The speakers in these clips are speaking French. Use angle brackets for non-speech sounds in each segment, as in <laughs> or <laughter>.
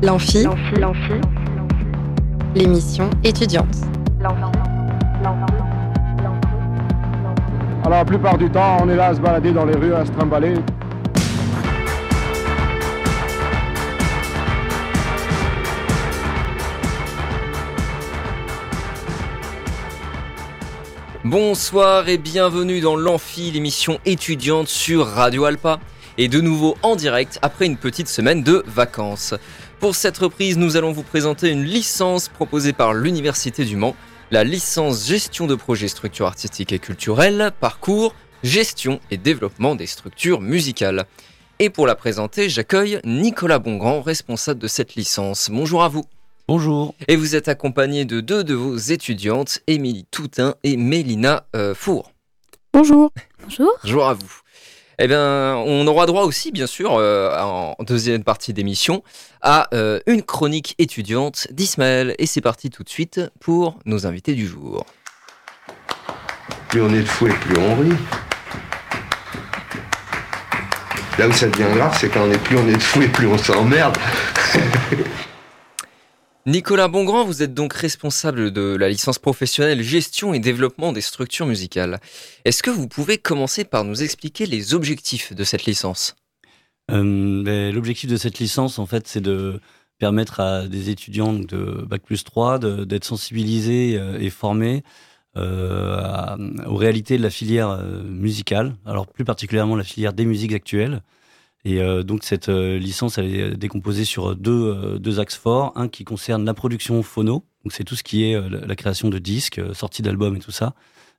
L'amphi, l'émission étudiante. Alors la plupart du temps, on est là à se balader dans les rues, à se trimballer. Bonsoir et bienvenue dans l'Amphi, l'émission étudiante sur Radio Alpa. Et de nouveau en direct après une petite semaine de vacances. Pour cette reprise, nous allons vous présenter une licence proposée par l'Université du Mans, la licence gestion de projets structures artistiques et culturelles, parcours, gestion et développement des structures musicales. Et pour la présenter, j'accueille Nicolas Bongrand, responsable de cette licence. Bonjour à vous. Bonjour. Et vous êtes accompagné de deux de vos étudiantes, Émilie Toutin et Mélina euh, Four. Bonjour. Bonjour. Bonjour à vous. Eh bien, on aura droit aussi, bien sûr, euh, en deuxième partie d'émission, à euh, une chronique étudiante d'Ismaël. Et c'est parti tout de suite pour nos invités du jour. Plus on est de fou et plus on rit. Là où ça devient grave, c'est quand on est plus on est de fou et plus on s'emmerde. <laughs> Nicolas Bongrand, vous êtes donc responsable de la licence professionnelle gestion et développement des structures musicales. Est-ce que vous pouvez commencer par nous expliquer les objectifs de cette licence? Euh, ben, L'objectif de cette licence, en fait, c'est de permettre à des étudiants de Bac plus 3 d'être sensibilisés euh, et formés euh, aux réalités de la filière musicale, alors plus particulièrement la filière des musiques actuelles, et euh, donc cette euh, licence, elle est décomposée sur deux, euh, deux axes forts. Un qui concerne la production phono, donc c'est tout ce qui est la, création de disques, sortie d'albums et tout ça.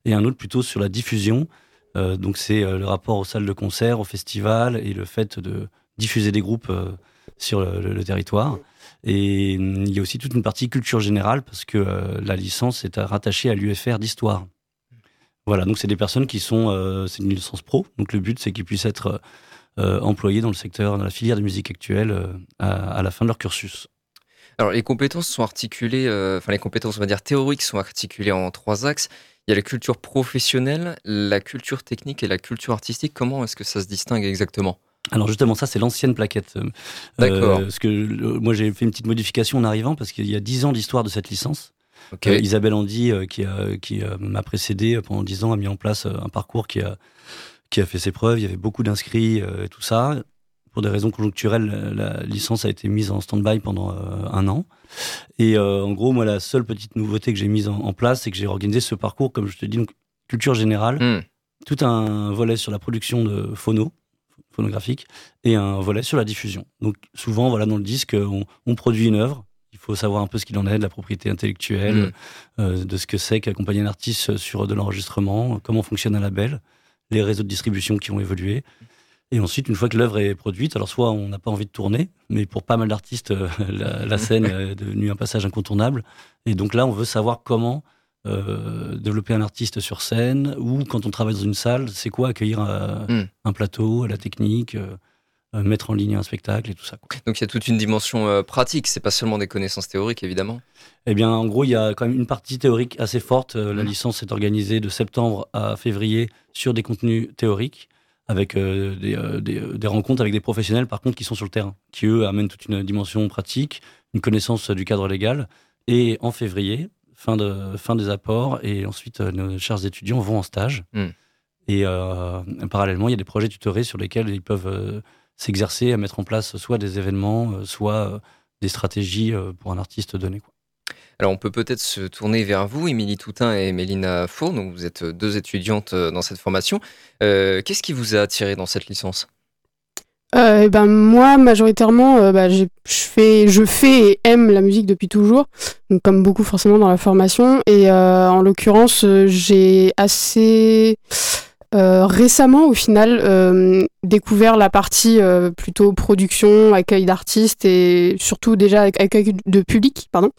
Et un autre plutôt sur la diffusion. donc c'est le rapport aux salles de concert, aux festivals et le fait de diffuser des groupes sur le, territoire. Et il y a aussi toute une partie culture générale parce que la licence est rattachée à l'UFR d'histoire. Voilà, donc c'est des personnes qui sont, c'est une licence pro, donc le but c'est qu'ils puissent être employés dans le secteur, dans la filière de musique actuelle euh, à, la fin de leur cursus. Alors les compétences sont articulées, euh, enfin les compétences on va dire théoriques sont articulées en trois axes. Il y a la culture professionnelle, la culture technique et la culture artistique. Comment est-ce que ça se distingue exactement? Alors justement, ça c'est l'ancienne plaquette. D'accord. parce que moi j'ai fait une petite modification en arrivant parce qu'il y a dix ans d'histoire de cette licence. Isabelle Andy, qui, qui m'a précédé pendant dix ans, a mis en place un parcours qui a, qui a fait ses preuves. Il y avait beaucoup d'inscrits euh, et tout ça. Pour des raisons conjoncturelles, la licence a été mise en stand-by pendant euh, un an. Et euh, en gros, moi, la seule petite nouveauté que j'ai mise en, place, c'est que j'ai organisé ce parcours, comme je te dis, donc, culture générale, hmm. tout un volet sur la production de phono, phonographique, et un volet sur la diffusion. Donc souvent, voilà, dans le disque, on, produit une œuvre, il faut savoir un peu ce qu'il en est de la propriété intellectuelle, hmm. de ce que c'est qu'accompagner un artiste sur de l'enregistrement, comment fonctionne un label les réseaux de distribution qui ont évolué. Et ensuite, une fois que l'œuvre est produite, alors soit on n'a pas envie de tourner, mais pour pas mal d'artistes, euh, la, <laughs> scène est devenue un passage incontournable. Et donc là, on veut savoir comment euh, développer un artiste sur scène, ou quand on travaille dans une salle, c'est quoi accueillir euh, hmm. un plateau, la technique, mettre en ligne un spectacle et tout ça. Donc il y a toute une dimension pratique, c'est pas seulement des connaissances théoriques, évidemment. Eh bien, en gros, il y a quand même une partie théorique assez forte. Euh, la mmh. licence est organisée de septembre à février sur des contenus théoriques, avec euh, euh, des, rencontres avec des professionnels, par contre, qui sont sur le terrain, qui, eux, amènent toute une dimension pratique, une connaissance du cadre légal. Et en février, fin, de, fin des apports, et ensuite, nos chers étudiants vont en stage. Mmh. Et parallèlement, il y a des projets tutorés sur lesquels ils peuvent s'exercer à mettre en place soit des événements, soit des stratégies pour un artiste donné. Quoi. Alors on peut peut-être se tourner vers vous, Émilie Toutin et Mélina Four, donc vous êtes deux étudiantes euh, dans cette formation. Euh, qu'est-ce qui vous a attiré dans cette licence? Euh, eh ben moi majoritairement bah, je fais je fais et aime la musique depuis toujours donc comme beaucoup forcément dans la formation et en l'occurrence j'ai assez euh, récemment, au final, euh, découvert la partie euh, plutôt production, accueil d'artistes et surtout déjà accueil de public. Pardon.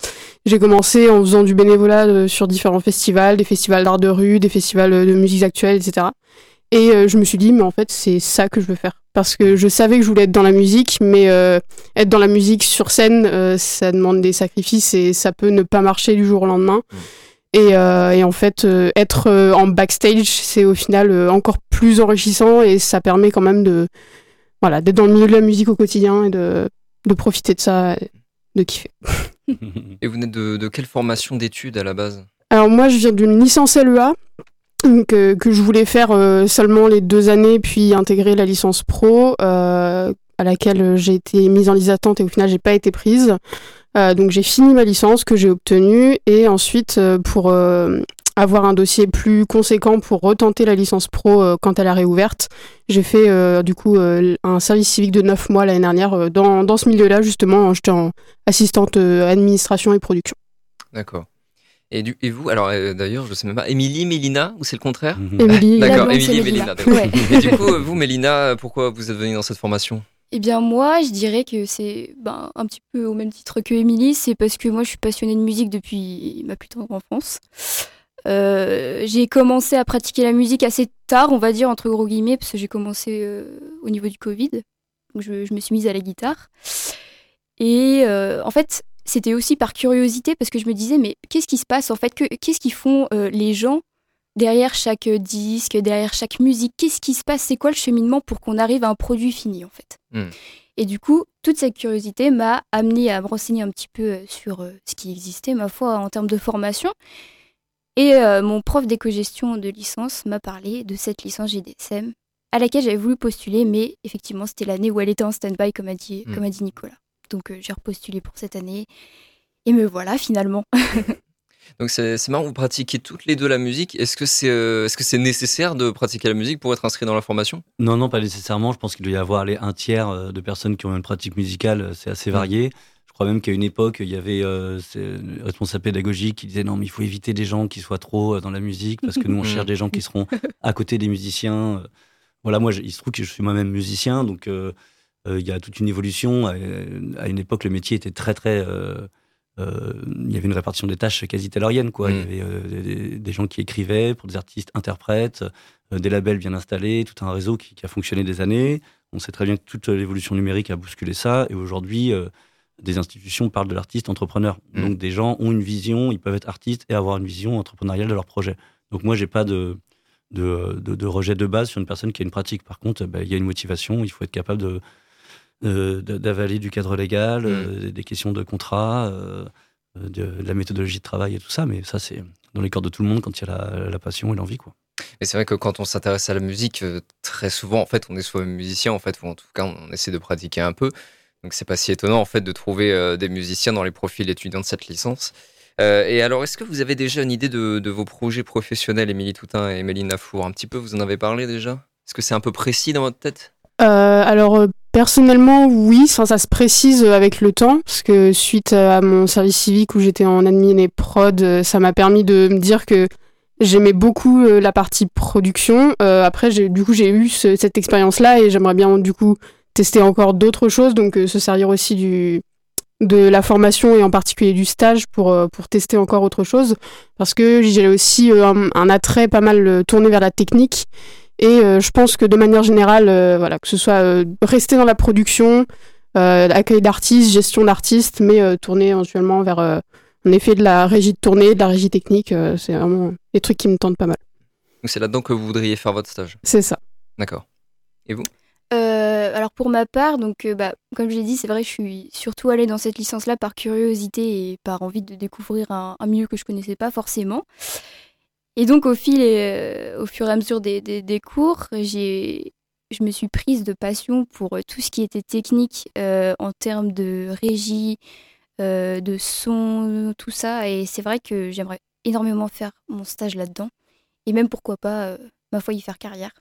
J'ai commencé en faisant du bénévolat sur différents festivals, des festivals d'art de rue, des festivals de musique actuelle, etc. Et je me suis dit, mais en fait, c'est ça que je veux faire. Parce que je savais que je voulais être dans la musique, mais être dans la musique sur scène, ça demande des sacrifices et ça peut ne pas marcher du jour au lendemain. Mmh. Et, euh, et, en fait, euh, être euh, en backstage, c'est au final encore plus enrichissant et ça permet quand même de voilà d'être dans le milieu de la musique au quotidien et de, de profiter de ça de kiffer. <laughs> Et vous venez de, de quelle formation d'études à la base? Alors moi, je viens d'une licence LEA. que je voulais faire seulement les deux années, puis intégrer la licence pro, à laquelle j'ai été mise en liste d'attente et au final j'ai pas été prise. Donc j'ai fini ma licence que j'ai obtenue et ensuite pour avoir un dossier plus conséquent pour retenter la licence pro euh, quand elle a réouverte. J'ai fait euh, du coup euh, un service civique de 9 mois l'année dernière dans, dans, ce milieu-là justement. J'étais en assistante administration et production. D'accord. Et, du, et, vous, alors d'ailleurs, je sais même pas, Émilie, Mélina, ou c'est le contraire? Mhm. Émilie, D'accord, Émilie, Mélina. Et du coup, vous, Mélina, pourquoi vous êtes venue dans cette formation? Eh bien moi, je dirais que c'est ben, un petit peu au même titre que Émilie, c'est parce que moi je suis passionnée de musique depuis ma plus tendre enfance. Euh, j'ai commencé à pratiquer la musique assez tard, on va dire, entre gros guillemets, parce que j'ai commencé euh, au niveau du Covid. Donc je, me suis mise à la guitare. Et euh, en fait, c'était aussi par curiosité, parce que je me disais, mais qu'est-ce qui se passe en fait? Qu'est-ce qu'ils font les gens derrière chaque disque, derrière chaque musique Qu'est-ce qui se passe? C'est quoi le cheminement pour qu'on arrive à un produit fini, en fait? Hmm. Et du coup, toute cette curiosité m'a amené à me renseigner un petit peu sur ce qui existait, ma foi, en termes de formation. Et euh, mon prof d'éco-gestion de licence m'a parlé de cette licence GDSM à laquelle j'avais voulu postuler, mais effectivement, c'était l'année où elle était en stand-by, comme, a dit, hmm. comme a dit Nicolas. Donc euh, j'ai repostulé pour cette année. Et me voilà finalement. <laughs> Donc c'est marrant, vous pratiquez toutes les deux la musique. Est-ce que c'est euh, est -ce c'est nécessaire de pratiquer la musique pour être inscrit dans la formation? Non, non, pas nécessairement. Je pense qu'il doit y avoir les un tiers de personnes qui ont une pratique musicale, c'est assez hmm. varié crois même qu'à une époque, il y avait euh, responsable pédagogique qui disait non, mais il faut éviter des gens qui soient trop euh, dans la musique parce que nous, on <laughs> cherche des gens qui seront à côté des musiciens. Voilà, moi, il se trouve que je suis moi-même musicien, donc euh, euh, il y a toute une évolution. À, une époque, le métier était très, très. Il y avait une répartition des tâches quasi taylorienne, quoi. Il y mm. avait des, gens qui écrivaient pour des artistes interprètes, des labels bien installés, tout un réseau qui, qui, a fonctionné des années. On sait très bien que toute l'évolution numérique a bousculé ça, et aujourd'hui des institutions parlent de l'artiste entrepreneur. Mm. Donc des gens ont une vision, ils peuvent être artistes et avoir une vision entrepreneuriale de leur projet. Donc moi, j'ai pas de, de, de, rejet de base sur une personne qui a une pratique. Par contre, bah, il y a une motivation, il faut être capable de d'avaler du cadre légal, mm. euh, des questions de contrat, euh, de, la méthodologie de travail et tout ça. Mais ça, c'est dans les corps de tout le monde quand il y a la, passion et l'envie, quoi. Mais c'est vrai que quand on s'intéresse à la musique, euh, très souvent, en fait, on est soit musicien, en fait, ou en tout cas, on essaie de pratiquer un peu. Donc c'est pas si étonnant en fait de trouver euh, des musiciens dans les profils étudiants de cette licence. Euh, et alors, est-ce que vous avez déjà une idée de, vos projets professionnels, Émilie Toutin et Méline Nafour Un petit peu, vous en avez parlé déjà? Est-ce que c'est un peu précis dans votre tête? Euh, Alors, personnellement, oui, ça, se précise avec le temps, parce que suite à mon service civique où j'étais en admin et prod, ça m'a permis de me dire que j'aimais beaucoup la partie production. après, du coup, j'ai eu cette expérience-là et j'aimerais bien, du coup, tester encore d'autres choses, donc euh, se servir aussi du, de la formation et en particulier du stage pour, euh, tester encore autre chose. Parce que j'ai aussi euh, un, attrait pas mal tourné vers la technique. Et je pense que de manière générale, voilà, que ce soit rester dans la production, accueil d'artistes, gestion d'artistes, mais tourner éventuellement vers en effet de la régie de tournée, de la régie technique, c'est vraiment des trucs qui me tentent pas mal. Donc c'est là-dedans que vous voudriez faire votre stage? C'est ça. D'accord. Et vous? Euh, alors pour ma part, donc euh, bah, comme je l'ai dit, c'est vrai, je suis surtout allée dans cette licence-là par curiosité et par envie de découvrir un, milieu que je connaissais pas forcément. Et donc au fil et euh, au fur et à mesure des, des, cours, j'ai, je me suis prise de passion pour tout ce qui était technique en termes de régie, de son, tout ça. Et c'est vrai que j'aimerais énormément faire mon stage là-dedans. Et même pourquoi pas, ma foi, y faire carrière.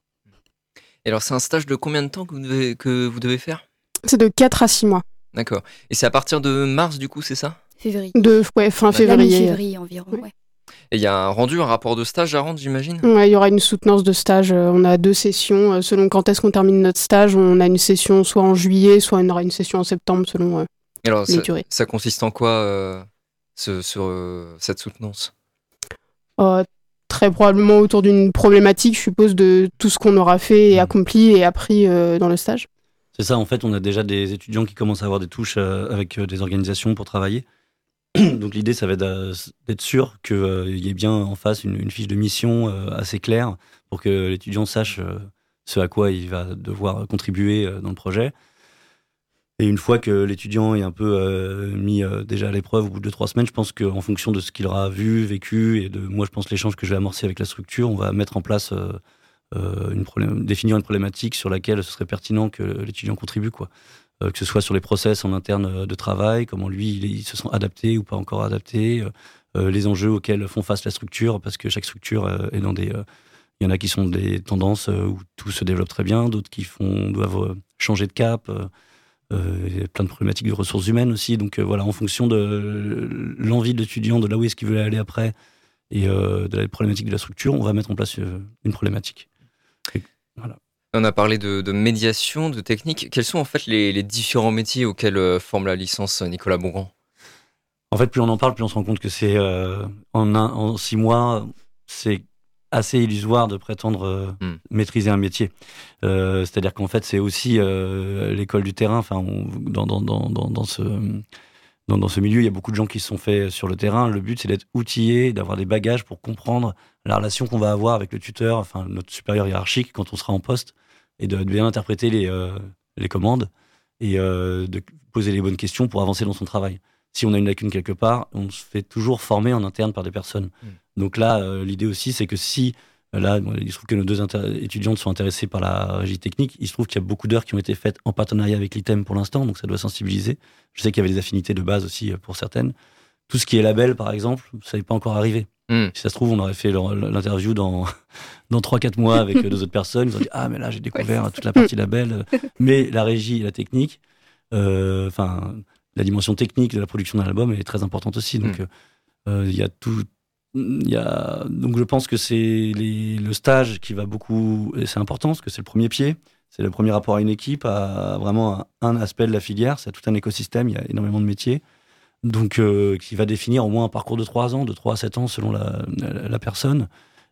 Et alors, c'est un stage de combien de temps que vous devez, que vous devez faire? C'est de 4 à 6 mois. D'accord. Et c'est à partir de mars, du coup, c'est ça? Février. De, ouais, fin février. février environ, ouais. Et il y a un rendu, un rapport de stage à rendre, j'imagine? Ouais, il y aura une soutenance de stage. Euh, on a deux sessions. Euh, selon quand est-ce qu'on termine notre stage, on a une session soit en juillet, soit on aura une session en septembre, selon euh, alors, les ça, durées. Ça consiste en quoi, ce, cette soutenance? Très probablement autour d'une problématique, je suppose, de tout ce qu'on aura fait et mm. accompli et appris euh, dans le stage. C'est ça, en fait, on a déjà des étudiants qui commencent à avoir des touches euh, avec euh, des organisations pour travailler. <clears throat> Donc l'idée, ça va être d'être sûr qu'il y ait bien en face une, fiche de mission assez claire pour que l'étudiant sache ce à quoi il va devoir contribuer dans le projet. Et une fois que l'étudiant est un peu mis déjà à l'épreuve au bout de trois semaines, je pense qu'en fonction de ce qu'il aura vu, vécu, et de moi, je pense l'échange que je vais amorcer avec la structure, on va mettre en place une définir une problématique sur laquelle ce serait pertinent que l'étudiant contribue, quoi. Que ce soit sur les process en interne de travail, comment lui, il, se sent adapté ou pas encore adapté, les enjeux auxquels font face la structure, parce que chaque structure est dans des il y en a qui sont des tendances euh, où tout se développe très bien, d'autres qui font, doivent euh, changer de cap. Euh, il y a plein de problématiques de ressources humaines aussi. Donc voilà, en fonction de l'envie de l'étudiant, de là où est-ce qu'il veut aller après, et de la problématique de la structure, on va mettre en place une problématique. On a parlé de, médiation, de technique. Quels sont en fait les, différents métiers auxquels forme la licence Nicolas Bongrand? En fait, plus on en parle, plus on se rend compte que c'est en, en, six mois, c'est assez illusoire de prétendre euh, hmm. maîtriser un métier. Euh, c'est-à-dire qu'en fait, c'est aussi euh, l'école du terrain. Enfin, dans, dans, dans, dans, ce dans, ce milieu, il y a beaucoup de gens qui se sont faits sur le terrain. Le but, c'est d'être outillé, d'avoir des bagages pour comprendre la relation qu'on va avoir avec le tuteur, enfin notre supérieur hiérarchique quand on sera en poste, et de, bien interpréter les, les commandes et de poser les bonnes questions pour avancer dans son travail. Si on a une lacune quelque part, on se fait toujours former en interne par des personnes. Hmm. Donc là, euh, l'idée aussi, c'est que si euh, Là, il se trouve que nos deux étudiantes sont intéressées par la régie technique. Il se trouve qu'il y a beaucoup d'heures qui ont été faites en partenariat avec l'ITEM pour l'instant, donc ça doit sensibiliser. Je sais qu'il y avait des affinités de base aussi euh, pour certaines. Tout ce qui est label, par exemple, ça n'est pas encore arrivé. Hmm. Si ça se trouve, on aurait fait l'interview dans, <laughs> dans 3-4 mois avec deux autres personnes. Ils ont dit Ah, mais là, j'ai découvert toute la partie <laughs> label. Mais la régie et la technique, enfin, la dimension technique de la production d'un album est très importante aussi. Donc, hmm. il y a tout donc je pense que c'est le stage qui va beaucoup, c'est important parce que c'est le premier pied, c'est le premier rapport à une équipe, à vraiment un, aspect de la filière, c'est tout un écosystème, il y a énormément de métiers, donc euh, qui va définir au moins un parcours de 3 ans, de 3 à 7 ans selon la, la, personne,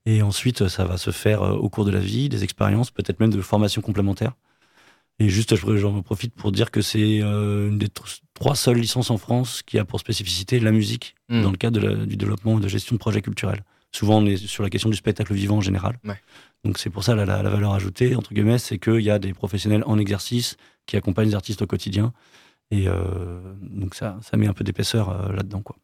et ensuite ça va se faire euh, au cours de la vie, des expériences, peut-être même de formations complémentaires. Et juste, j'en profite pour dire que c'est euh, une des trois seules licences en France qui a pour spécificité la musique hmm. dans le cadre du développement et de gestion de projets culturels. Souvent, on est sur la question du spectacle vivant en général. Donc c'est pour ça la, la, valeur ajoutée, entre guillemets, c'est qu'il y a des professionnels en exercice qui accompagnent les artistes au quotidien. Et euh, donc ça, ça met un peu d'épaisseur euh, là-dedans. quoi.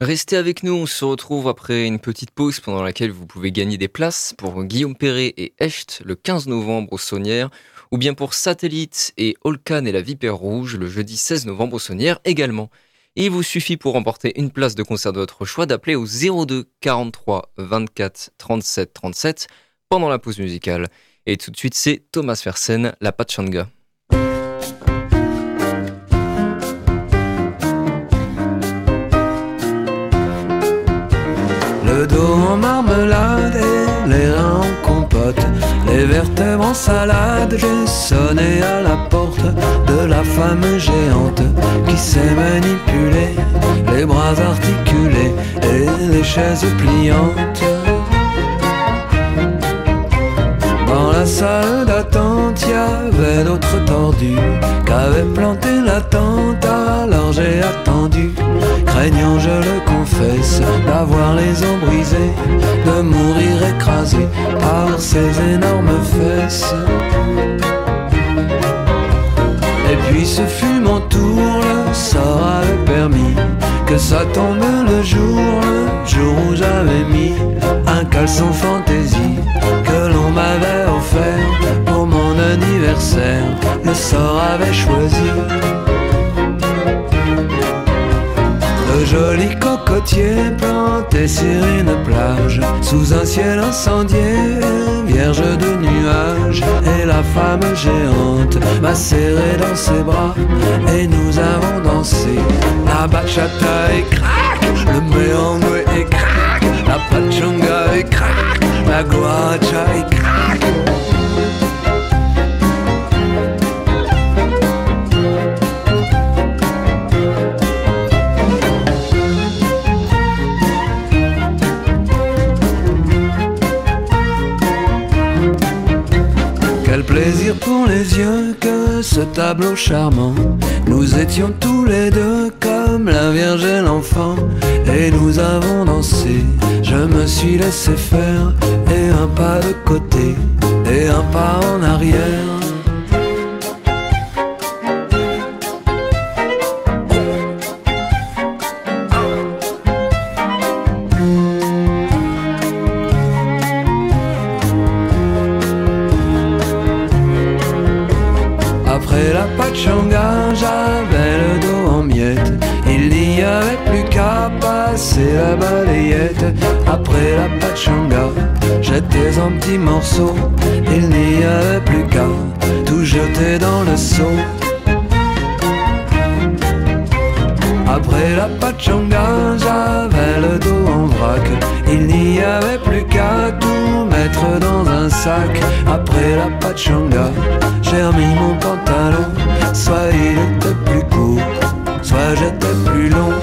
Restez avec nous, on se retrouve après une petite pause pendant laquelle vous pouvez gagner des places pour Guillaume Perret et Echt le 15 novembre au Saunière ou bien pour Satellite et Holkan et la Vipère Rouge le jeudi 16 novembre au Saunière également. il vous suffit pour remporter une place de concert de votre choix d'appeler au 02 43 24 37 37 pendant la pause musicale. Et tout de suite, c'est Thomas Fersen, la Pachanga. Le dos en marmelade et les reins en compote les vertèbres en salade, j'ai sonné à la porte de la femme géante qui sait manipuler les bras articulés et les chaises pliantes. Dans la salle d'attente, y avait d'autres tordus qu'avaient planté la tente, alors j'ai attendu craignant, je le confesse, d'avoir les os brisés, de mourir écrasé par ces énormes fesses. Et puis ce fut mon tour, le sort avait permis que ça tombe le jour, le jour où j'avais mis un caleçon fantaisie que l'on m'avait offert pour mon anniversaire. Le sort avait choisi joli cocotier planté sur une plage, sous un ciel incendié, vierge de nuages. Et la femme géante m'a serré dans ses bras, et nous avons dansé. La bachata et crac, le merengue et crac, la pachanga et crac, la guacha et crac. Pour les yeux que ce tableau charmant. Nous étions tous les deux comme la Vierge et l'enfant, et nous avons dansé. Je me suis laissé faire, et un pas de côté, et un pas en arrière. Il n'y avait plus qu'à tout mettre dans un sac. Après la pachanga, j'ai remis mon pantalon. Soit il était plus court, soit j'étais plus long.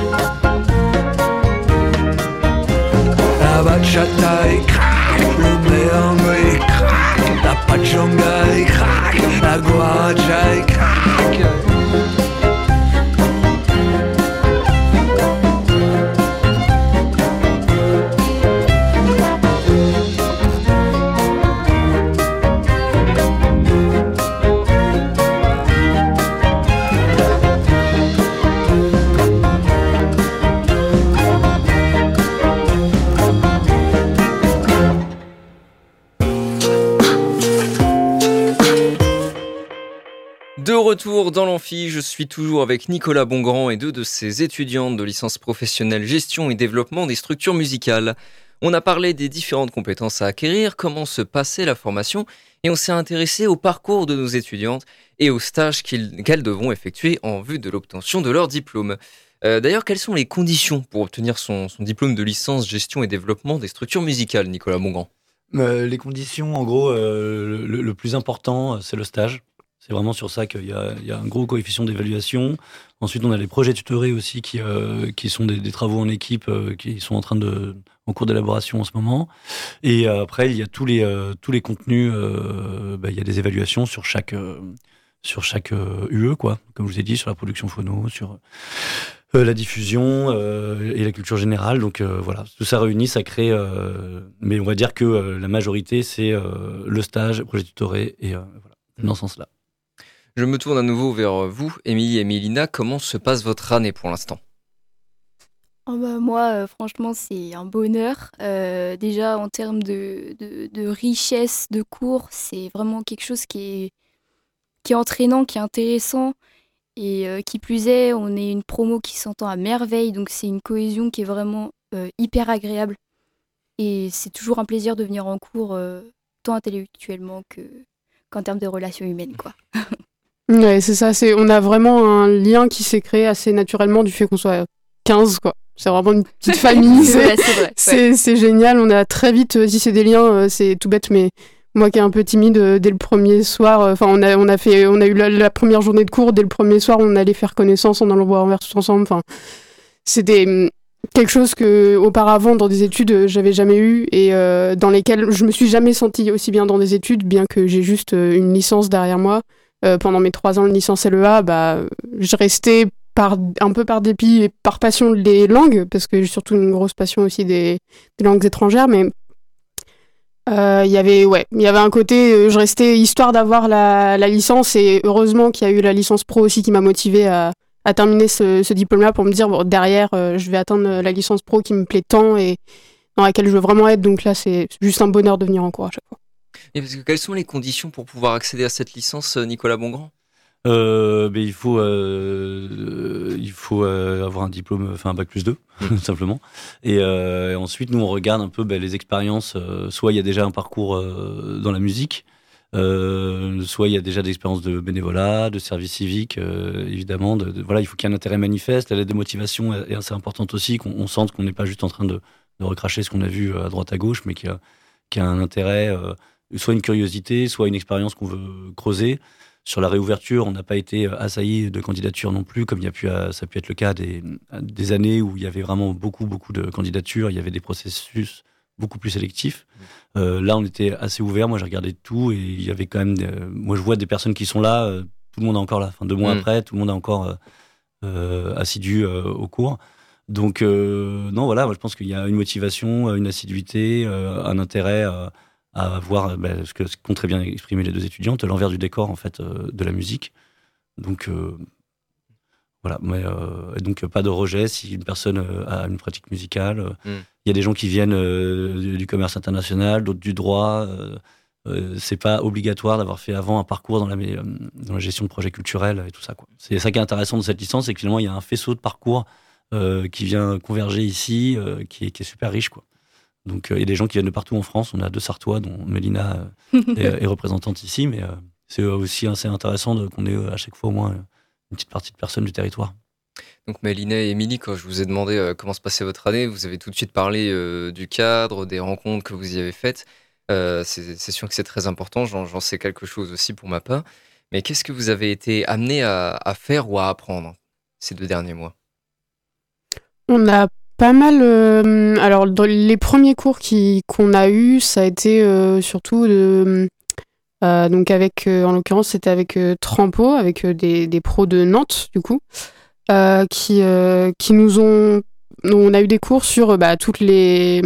La bachata est craque, le merengue est craque, la pachanga est craque, la guaracha est craque. Dans l'amphi, je suis toujours avec Nicolas Bongrand et deux de ses étudiantes de licence professionnelle gestion et développement des structures musicales. On a parlé des différentes compétences à acquérir, comment se passait la formation, et on s'est intéressé au parcours de nos étudiantes et aux stages qu'elles devront effectuer en vue de l'obtention de leur diplôme. Euh, d'ailleurs, quelles sont les conditions pour obtenir son, diplôme de licence gestion et développement des structures musicales, Nicolas Bongrand? Euh, Les conditions, en gros, euh, le, plus important, c'est le stage. C'est vraiment sur ça qu'il y, a un gros coefficient d'évaluation. Ensuite, on a les projets tutorés aussi qui, euh, qui sont des, travaux en équipe euh, qui sont en train de en cours d'élaboration en ce moment. Et euh, après, il y a tous les tous les contenus. Bah, il y a des évaluations sur chaque sur chaque UE, quoi. Comme je vous ai dit, sur la production phono, sur la diffusion et la culture générale. Donc voilà, tout ça réuni, ça crée. mais on va dire que la majorité, c'est le stage, projet tutoré et voilà, dans ce sens-là. Je me tourne à nouveau vers vous, Émilie et Mélina. Comment se passe votre année pour l'instant? Oh bah, Moi, euh, franchement, c'est un bonheur. Euh, déjà, en termes de, richesse de cours, c'est vraiment quelque chose qui est, entraînant, qui est intéressant. Et euh, qui plus est, on est une promo qui s'entend à merveille, donc c'est une cohésion qui est vraiment hyper agréable. Et c'est toujours un plaisir de venir en cours, tant intellectuellement que qu'en termes de relations humaines, quoi. <laughs> Ouais, c'est ça. C'est, on a vraiment un lien qui s'est créé assez naturellement du fait qu'on soit 15, quoi. C'est vraiment une petite <laughs> famille. c'est, c'est, génial. On a très vite euh, tissé des liens. Euh, c'est tout bête, mais moi qui est un peu timide, euh, dès le premier soir, enfin, on a, on a fait, on a eu la, première journée de cours. Dès le premier soir, on allait faire connaissance, en allant boire un verre tous ensemble. Enfin, c'était hum, quelque chose que auparavant dans des études j'avais jamais eu et dans lesquelles je me suis jamais sentie aussi bien dans des études, bien que j'ai juste une licence derrière moi. Euh, pendant mes trois ans de licence LEA, bah, je restais par, un peu par dépit et par passion des langues, parce que j'ai surtout une grosse passion aussi des, langues étrangères, mais euh, il y avait ouais il y avait un côté euh, je restais histoire d'avoir la, licence et heureusement qu'il y a eu la licence pro aussi qui m'a motivé à, terminer ce, diplôme là pour me dire bon, derrière je vais atteindre la licence pro qui me plaît tant et dans laquelle je veux vraiment être. Donc là c'est juste un bonheur de venir en cours à chaque fois et parce que quelles sont les conditions pour pouvoir accéder à cette licence, euh, Nicolas Bongrand? Euh, ben, il faut euh, il faut avoir un diplôme, enfin un bac plus 2, tout <laughs> simplement. Et ensuite, nous on regarde un peu ben, les expériences. soit il y a déjà un parcours dans la musique, soit il y a déjà des expériences de bénévolat, de service civique, évidemment. De, voilà, il faut qu'il y ait un intérêt manifeste. La lettre de motivation est, assez importante aussi, qu'on sente qu'on n'est pas juste en train de, de recracher ce qu'on a vu à droite à gauche, mais qu'il y a, y a un intérêt soit une curiosité, soit une expérience qu'on veut creuser. Sur la réouverture, on n'a pas été euh, assailli de candidatures non plus, comme il y a pu, euh, ça a pu être le cas des, des années où il y avait vraiment beaucoup, beaucoup de candidatures, il y avait des processus beaucoup plus sélectifs. Mmh. Euh, là, on était assez ouvert. Moi, j'ai regardé tout et il y avait quand même. moi, je vois des personnes qui sont là. tout le monde est encore là. Enfin, deux mois mmh. après, tout le monde est encore assidu au cours. Donc, non, voilà. Moi, je pense qu'il y a une motivation, une assiduité, un intérêt à voir ben, ce que qu'ont très bien exprimé les deux étudiantes, l'envers du décor en fait euh, de la musique. Donc euh, voilà, mais euh, donc pas de rejet si une personne a une pratique musicale. Mm. Il y a des gens qui viennent du commerce international, d'autres du droit. c'est pas obligatoire d'avoir fait avant un parcours dans la, dans la gestion de projets culturels et tout ça. C'est ça qui est intéressant de cette licence, c'est que finalement il y a un faisceau de parcours qui vient converger ici, qui, est, qui, est, super riche. Quoi. Donc il y a des gens qui viennent de partout en France. On a deux Sartois, dont Mélina <laughs> est, est, représentante ici, mais c'est aussi assez intéressant qu'on ait à chaque fois au moins une petite partie de personnes du territoire. Donc Mélina et Émilie, quand je vous ai demandé euh, comment se passait votre année, vous avez tout de suite parlé euh, du cadre, des rencontres que vous y avez faites. Euh, c'est sûr que c'est très important, j'en sais quelque chose aussi pour ma part. Mais qu'est-ce que vous avez été amené à, faire ou à apprendre ces deux derniers mois? On a pas mal. alors, dans les premiers cours qu'on a eus, ça a été surtout de. donc avec, en l'occurrence, c'était avec Trampo, avec des, des, pros de Nantes, du coup. Euh, qui, euh, qui nous ont. On a eu des cours sur bah, toutes les,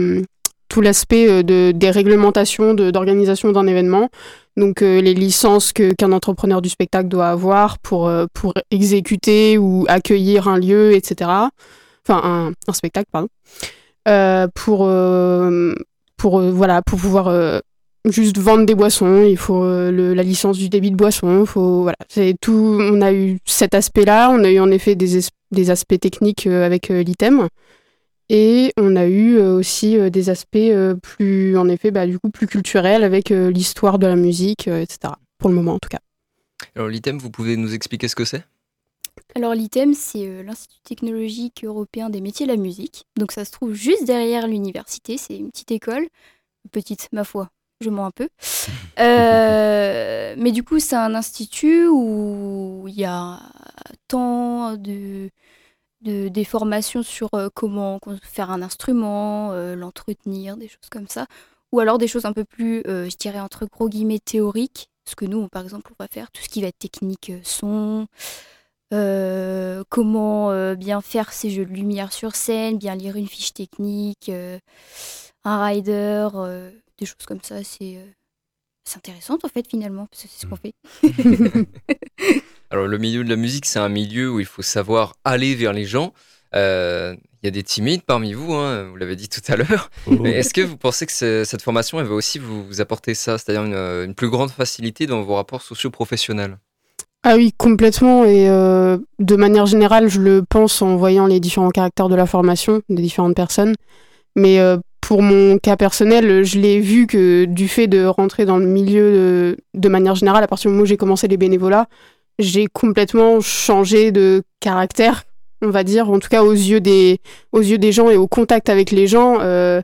tout l'aspect euh, de, des réglementations d'organisation d'un événement. Donc les licences que, qu'un entrepreneur du spectacle doit avoir pour, pour exécuter ou accueillir un lieu, etc. Enfin, un, spectacle, pardon. pour, pour, voilà, pour pouvoir juste vendre des boissons, il faut euh, la licence du débit de boisson, faut voilà, c'est tout. On a eu cet aspect-là, on a eu en effet des, des aspects techniques euh, avec euh, l'item, et on a eu aussi des aspects plus, en effet, bah, du coup plus culturels avec l'histoire de la musique, etc. Pour le moment, en tout cas. Alors l'item, vous pouvez nous expliquer ce que c'est? Alors l'ITEM, c'est l'Institut technologique européen des métiers de la musique. Donc ça se trouve juste derrière l'université, c'est une petite école, petite ma foi, je mens un peu. <laughs> Euh, mais du coup, c'est un institut où il y a tant de, de des formations sur euh, comment faire un instrument, euh, l'entretenir, des choses comme ça. Ou alors des choses un peu plus, je dirais, entre gros guillemets, théoriques. Ce que nous, par exemple, on va faire tout ce qui va être technique son, comment bien faire ses jeux de lumière sur scène, bien lire une fiche technique, un rider des choses comme ça. C'est euh, intéressant en fait finalement, parce que c'est ce qu'on fait. <laughs> Alors le milieu de la musique, c'est un milieu où il faut savoir aller vers les gens. Euh, il y a des timides parmi vous, hein, vous l'avez dit tout à l'heure. Oh. Est-ce que vous pensez que cette formation elle va aussi vous, apporter ça, c'est-à-dire une, plus grande facilité dans vos rapports socio-professionnels ah oui, complètement. Et euh, de manière générale, je le pense en voyant les différents caractères de la formation des différentes personnes. Mais pour mon cas personnel, je l'ai vu que du fait de rentrer dans le milieu de, manière générale, à partir du moment où j'ai commencé les bénévolats, j'ai complètement changé de caractère, on va dire, en tout cas aux yeux des, yeux des gens et au contact avec les gens. Euh,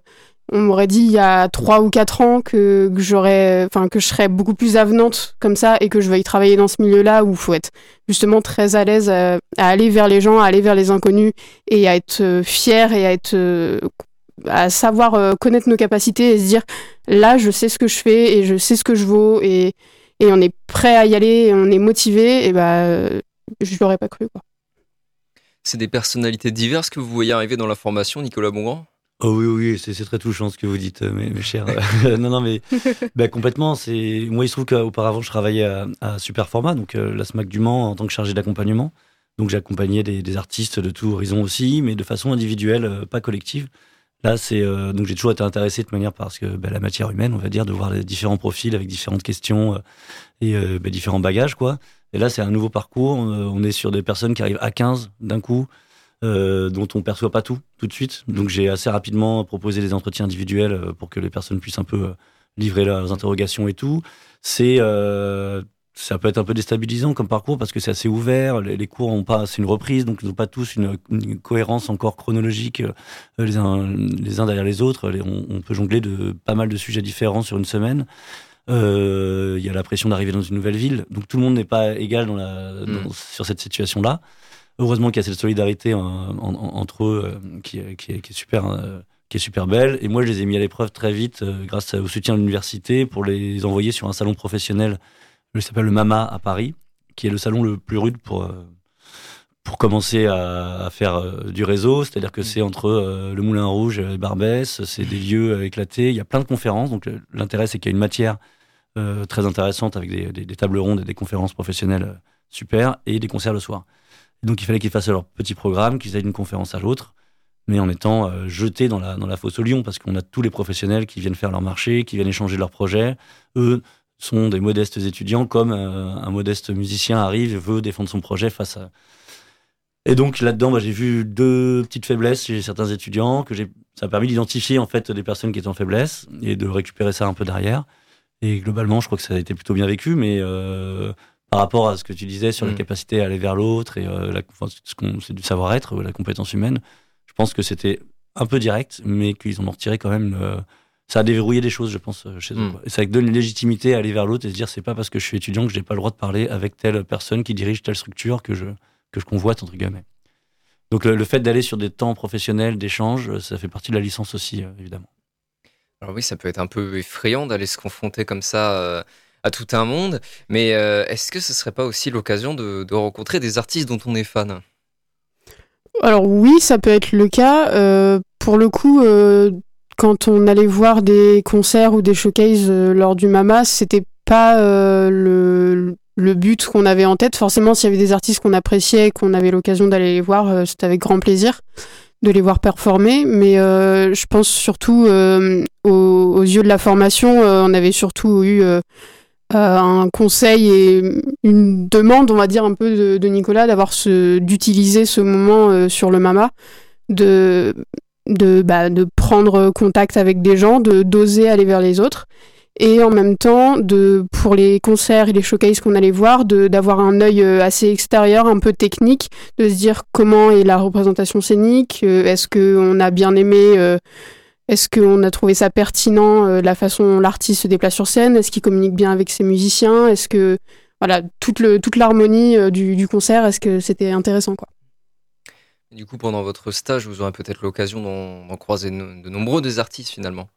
on m'aurait dit il y a trois ou quatre ans que, j'aurais, enfin que je serais beaucoup plus avenante comme ça et que je veuille travailler dans ce milieu-là où il faut être justement très à l'aise à, aller vers les gens, à aller vers les inconnus et à être euh, fier et à être euh, à savoir euh, connaître nos capacités et se dire là je sais ce que je fais et je sais ce que je vaux et, on est prêt à y aller et on est motivé et bah euh, je l'aurais pas cru quoi. C'est des personnalités diverses que vous voyez arriver dans la formation, Nicolas Bongrand? Oh oui, oui, c'est très touchant ce que vous dites, mes, mes chers. <laughs> non, non, mais <laughs> bah, complètement. C'est moi, il se trouve qu'auparavant, je travaillais à, à Superformat, donc euh, la SMAC du Mans, en tant que chargé d'accompagnement. Donc j'accompagnais des, des, artistes de tout horizon aussi, mais de façon individuelle, pas collective. Là, c'est euh, donc j'ai toujours été intéressé de manière parce que bah, la matière humaine, on va dire, de voir les différents profils avec différentes questions euh, et euh, bah, différents bagages, quoi. Et là, c'est un nouveau parcours. On est sur des personnes qui arrivent à 15 d'un coup, dont on perçoit pas tout tout de suite. Donc, j'ai assez rapidement proposé des entretiens individuels pour que les personnes puissent un peu livrer leurs interrogations et tout. C'est ça peut être un peu déstabilisant comme parcours parce que c'est assez ouvert. Les, cours ont pas, c'est une reprise, donc ils n'ont pas tous une, cohérence encore chronologique euh, les uns, les uns derrière les autres. On, peut jongler de pas mal de sujets différents sur une semaine. Euh, il y a la pression d'arriver dans une nouvelle ville, donc tout le monde n'est pas égal dans la, mm. sur cette situation-là. Heureusement qu'il y a cette solidarité entre eux euh, qui, qui, est, super. qui est super belle. Et moi, je les ai mis à l'épreuve très vite grâce au soutien de l'université pour les envoyer sur un salon professionnel qui s'appelle le MAMA à Paris, qui est le salon le plus rude pour, euh, pour commencer à, faire euh, du réseau. C'est-à-dire que c'est entre euh, le Moulin Rouge et Barbès, c'est des lieux éclatés. Il y a plein de conférences. Donc l'intérêt, c'est qu'il y a une matière très intéressante avec des, des, tables rondes et des conférences professionnelles super et des concerts le soir. Donc il fallait qu'ils fassent leur petit programme, qu'ils aient d'une conférence à l'autre. mais en étant euh, jeté dans la, dans la fosse au lion, parce qu'on a tous les professionnels qui viennent faire leur marché, qui viennent échanger leurs projets. Eux sont des modestes étudiants, comme euh, un modeste musicien arrive et veut défendre son projet face à... Et donc là-dedans, j'ai vu deux petites faiblesses chez certains étudiants, que ça a permis d'identifier en fait des personnes qui étaient en faiblesse et de récupérer ça un peu derrière. Et globalement, je crois que ça a été plutôt bien vécu, mais euh, par rapport à ce que tu disais sur la mm. capacité à aller vers l'autre et la, ce qu'on, c'est du savoir-être, la compétence humaine, je pense que c'était un peu direct, mais qu'ils en ont retiré quand même. ça a déverrouillé des choses, je pense, euh, chez eux. Et ça donne une légitimité à aller vers l'autre et se dire c'est pas parce que je suis étudiant que j'ai pas le droit de parler avec telle personne qui dirige telle structure que je, que je convoite, entre guillemets. Donc le, fait d'aller sur des temps professionnels, d'échange, ça fait partie de la licence aussi, euh, évidemment. Alors oui, ça peut être un peu effrayant d'aller se confronter comme ça euh, à tout un monde, mais est-ce que ce serait pas aussi l'occasion de, rencontrer des artistes dont on est fan? Alors oui, ça peut être le cas. Euh, pour le coup, euh, quand on allait voir des concerts ou des showcases euh, lors du Mama, c'était pas le, but qu'on avait en tête. Forcément, s'il y avait des artistes qu'on appréciait et qu'on avait l'occasion d'aller les voir, c'était avec grand plaisir de les voir performer. Mais je pense surtout aux, yeux de la formation, on avait surtout eu euh, un conseil et une demande, on va dire un peu de, Nicolas, d'avoir ce, d'utiliser ce moment euh, sur le Mama, de bah, de prendre contact avec des gens, de d'oser aller vers les autres, et en même temps de pour les concerts et les showcases qu'on allait voir, de d'avoir un œil euh, assez extérieur, un peu technique, de se dire comment est la représentation scénique, est-ce que on a bien aimé est-ce qu'on a trouvé ça pertinent, euh, la façon dont l'artiste se déplace sur scène? Est-ce qu'il communique bien avec ses musiciens? Est-ce que, voilà, toute, le, toute l'harmonie euh, du, concert, est-ce que c'était intéressant quoi? Du coup, pendant votre stage, vous aurez peut-être l'occasion d'en, croiser de nombreux des artistes finalement.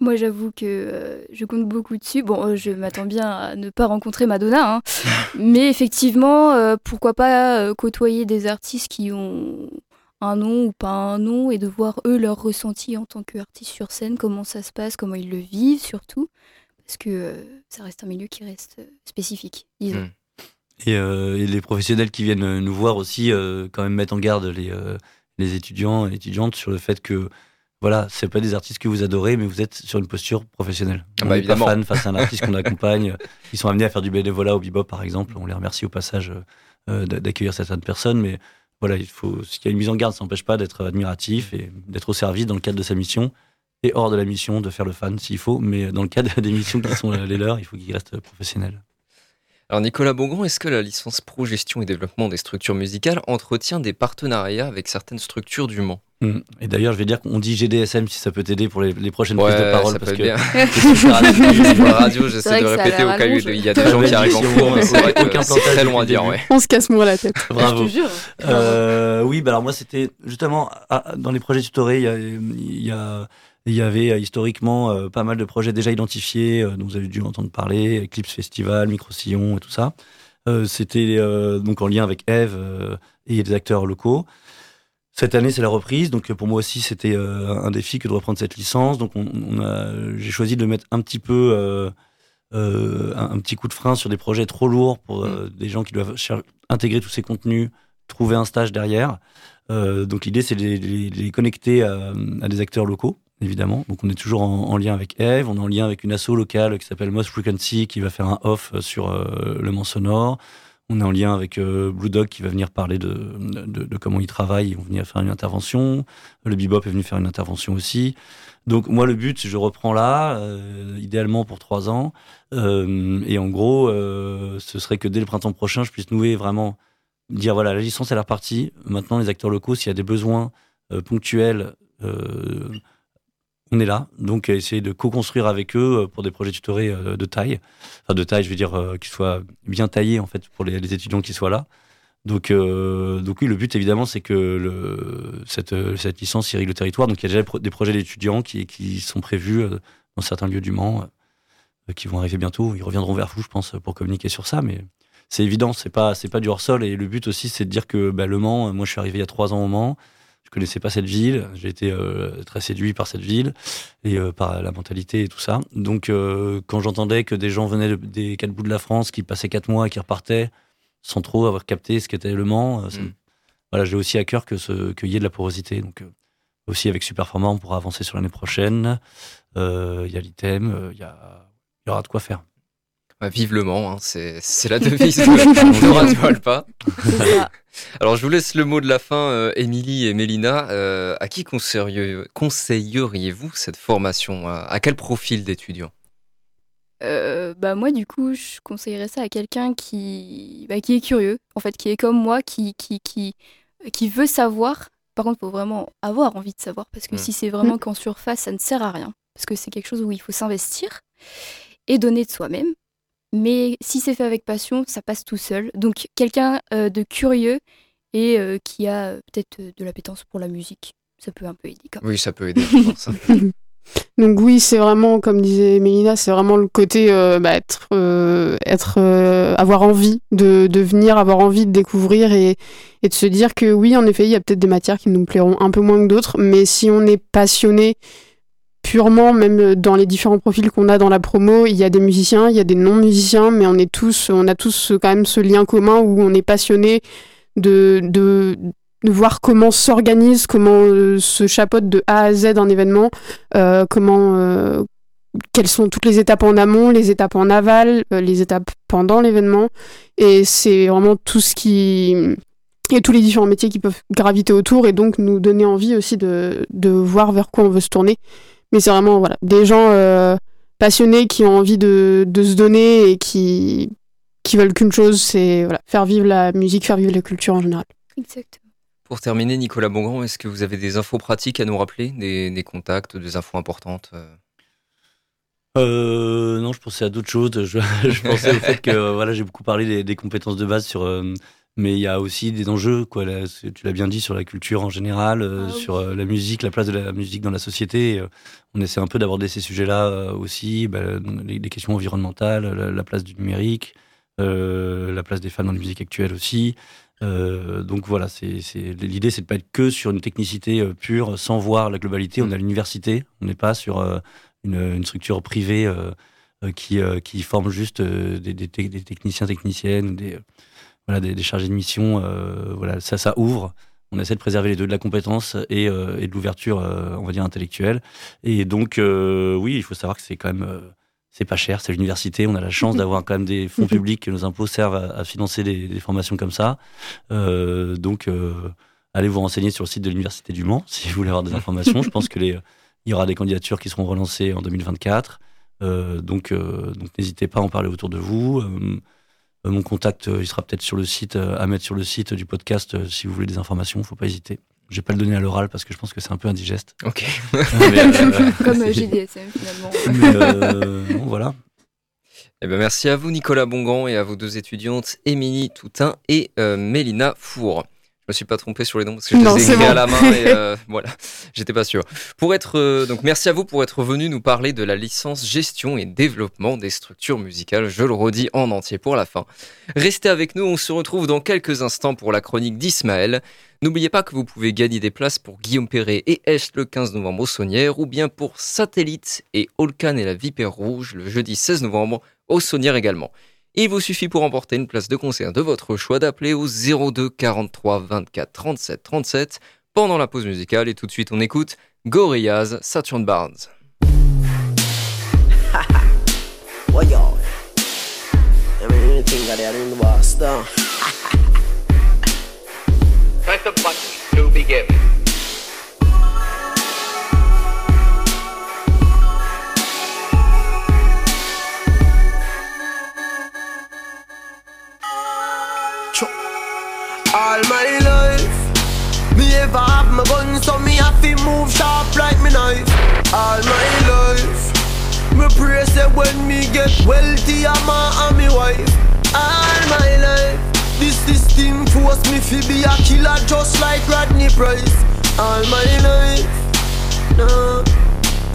Moi, j'avoue que euh, je compte beaucoup dessus. Bon, je m'attends bien à ne pas rencontrer Madonna, hein. <laughs> mais effectivement, pourquoi pas côtoyer des artistes qui ont un nom ou pas un nom et de voir eux leur ressenti en tant qu'artiste sur scène, comment ça se passe, comment ils le vivent surtout, parce que euh, ça reste un milieu qui reste euh, spécifique, disons. Hmm. Euh, et, les professionnels qui viennent nous voir aussi, quand même mettre en garde les, les étudiants et étudiantes sur le fait que voilà, c'est pas des artistes que vous adorez, mais vous êtes sur une posture professionnelle. Ah bah, on pas fan face à un artiste qu'on <laughs> accompagne. Ils sont amenés à faire du bénévolat au bebop, par exemple. On les remercie au passage d'accueillir certaines personnes, mais voilà, il faut, s'il y a une mise en garde, ça n'empêche pas d'être admiratif et d'être au service dans le cadre de sa mission et hors de la mission de faire le fan s'il faut, mais dans le cadre <laughs> des missions qui sont les leurs, il faut qu'il reste professionnel. Alors Nicolas Beaugrand, est-ce que la licence Pro Gestion et Développement des structures musicales entretient des partenariats avec certaines structures du Mans? Mmh. Et d'ailleurs, je vais dire qu'on dit GDSM si ça peut t'aider pour les, prochaines prises de parole. parce que bien. <laughs> la radio, j'essaie de répéter au cas où il y a des gens qui arrivent en cours, mais c'est très loin à dire. Ouais. On se casse moins la tête. <laughs> Bravo. Je te jure. Euh, oui, bah alors moi, c'était justement dans les projets tutorés, il y, a, il y, a, il y avait euh, historiquement euh, pas mal de projets déjà identifiés, euh, dont vous avez dû entendre parler, Eclipse Festival, Micro Sillon et tout ça. c'était donc en lien avec Eve et des acteurs locaux. Cette année, c'est la reprise, donc pour moi aussi, c'était un défi que de reprendre cette licence. Donc, on, a, j'ai choisi de mettre un petit peu euh, un, petit coup de frein sur des projets trop lourds pour mm. des gens qui doivent intégrer tous ces contenus, trouver un stage derrière. donc, l'idée, c'est de les, connecter à, des acteurs locaux, évidemment. Donc, on est toujours en, lien avec Eve, on est en lien avec une asso locale qui s'appelle Most Frequency, qui va faire un off sur le Mans Sonore. On est en lien avec euh, Blue Dog qui va venir parler de, de, comment il travaille. Ils vont venir faire une intervention. Le Bebop est venu faire une intervention aussi. Donc moi, le but, je reprends là, euh, idéalement pour trois ans. Euh, et en gros, ce serait que dès le printemps prochain, je puisse nouer vraiment, dire voilà, la licence, elle est repartie. Maintenant, les acteurs locaux, s'il y a des besoins ponctuels on est là, donc essayer de co-construire avec eux euh, pour des projets tutorés euh, de taille, enfin de taille, je veux dire euh, qu'ils soient bien taillés en fait pour les, étudiants qui soient là. Donc, donc oui, le but évidemment, c'est que le, cette, cette licence irrigue le territoire. Donc il y a déjà des projets d'étudiants qui, qui sont prévus dans certains lieux du Mans, qui vont arriver bientôt. Ils reviendront vers vous, je pense, pour communiquer sur ça. Mais c'est évident, c'est pas c'est pas du hors sol. Et le but aussi, c'est de dire que bah, le Mans, moi, je suis arrivé il y a trois ans au Mans je connaissais pas cette ville. J'ai été euh, très séduit par cette ville et euh, par la mentalité et tout ça. Donc, euh, quand j'entendais que des gens venaient des quatre bouts de la France, qui passaient quatre mois et qui repartaient sans trop avoir capté ce qu'était le Mans, ça, voilà, j'ai aussi à cœur que ce qu'il y ait de la porosité. Donc aussi avec Superforma, on pourra avancer sur l'année prochaine. Il y a l'item, il y, y aura de quoi faire. Bah, vive le Mans, hein, c'est, la devise de, Radio Alpa. Alors je vous laisse le mot de la fin, euh, Émilie et Mélina. Euh, à qui conseilleriez-vous cette formation? À, quel profil d'étudiant? Euh, bah moi du coup je conseillerais ça à quelqu'un qui bah, qui est curieux en fait qui est comme moi qui qui qui, qui veut savoir par contre il faut vraiment avoir envie de savoir parce que hmm. si c'est vraiment hmm. qu'en surface ça ne sert à rien parce que c'est quelque chose où il faut s'investir et donner de soi-même mais si c'est fait avec passion, ça passe tout seul. Donc quelqu'un euh, de curieux et euh, qui a euh, peut-être de l'appétence pour la musique, ça peut un peu aider. Quand Oui, ça peut aider. <laughs> Donc oui, c'est vraiment, comme disait Mélina, c'est vraiment le côté bah, être, être avoir envie de, de, venir, avoir envie de découvrir et, et, de se dire que oui, en effet, il y a peut-être des matières qui nous plairont un peu moins que d'autres, mais si on est passionné purement, même dans les différents profils qu'on a dans la promo, il y a des musiciens, il y a des non-musiciens, mais on est tous, on a tous quand même ce lien commun où on est passionné de, voir comment s'organise, comment euh, se chapeaute de A à Z un événement, euh, comment, euh, quelles sont toutes les étapes en amont, les étapes en aval, les étapes pendant l'événement, et c'est vraiment tout ce qui et tous les différents métiers qui peuvent graviter autour et donc nous donner envie aussi de, de voir vers quoi on veut se tourner. Mais c'est vraiment voilà, des gens euh, passionnés qui ont envie de, de, se donner et qui, qui veulent qu'une chose, c'est voilà, faire vivre la musique, faire vivre la culture en général. Exactement. Pour terminer, Nicolas Bongrand, est-ce que vous avez des infos pratiques à nous rappeler, des, des contacts, des infos importantes euh? Euh, non, je pensais à d'autres choses. <laughs> Je, je, pensais au fait que voilà, j'ai beaucoup parlé des, des, compétences de base sur mais il y a aussi des enjeux, quoi. tu l'as bien dit sur la culture en général, euh, ah sur euh, la musique, la place de la musique dans la société. Euh, on essaie un peu d'aborder ces sujets-là aussi, bah, les, questions environnementales, la, place du numérique, la place des femmes dans la musique actuelle aussi. donc voilà, c'est, l'idée, c'est de pas être que sur une technicité pure, sans voir la globalité. On à l'université, on n'est pas sur une, structure privée qui, qui forme juste des, des, des techniciens, techniciennes, des voilà, des, chargés de mission. Euh, voilà, ça, ça ouvre. On essaie de préserver les deux, de la compétence et, euh, et de l'ouverture, euh, on va dire, intellectuelle. Et donc, oui, il faut savoir que c'est quand même c'est pas cher, c'est l'université. On a la chance <laughs> d'avoir quand même des fonds <laughs> publics que nos impôts servent à, financer des, des, formations comme ça. Euh, donc, euh, allez vous renseigner sur le site de l'université du Mans si vous voulez avoir des <laughs> informations. Je pense que les, il y aura des candidatures qui seront relancées en 2024. Euh, donc, donc n'hésitez pas à en parler autour de vous. Euh, mon contact, euh, il sera peut-être sur le site, euh, à mettre sur le site du podcast si vous voulez des informations, faut pas hésiter. Je vais pas le donner à l'oral parce que je pense que c'est un peu indigeste. Ok. <laughs> Comme <laughs> GDSM finalement. <laughs> voilà. Eh ben merci à vous Nicolas Bongan et à vos deux étudiantes Émilie Toutin et Mélina Four. Je me suis pas trompé sur les noms parce que je les ai écrits à la main et <laughs> euh, voilà, j'étais pas sûr. Pour être euh, donc merci à vous pour être venu nous parler de la licence gestion et développement des structures musicales. Je le redis en entier pour la fin. Restez avec nous, on se retrouve dans quelques instants pour la chronique d'Ismaël. N'oubliez pas que vous pouvez gagner des places pour Guillaume Perret et Est le 15 novembre au Saunière ou bien pour Satellite et Holkan et la Vipère Rouge le jeudi 16 novembre au Saunière également. Il vous suffit pour emporter une place de concert de votre choix d'appeler au 02 43 24 37 37 pendant la pause musicale et tout de suite on écoute Gorillaz Saturn Barnes. <laughs> All my life, me ever have my gun, so me have to move sharp like me knife. All my life, me pray say when me get wealthy, I'm a and me wife. All my life, this system force me to be a killer just like Rodney Price. All my life, no,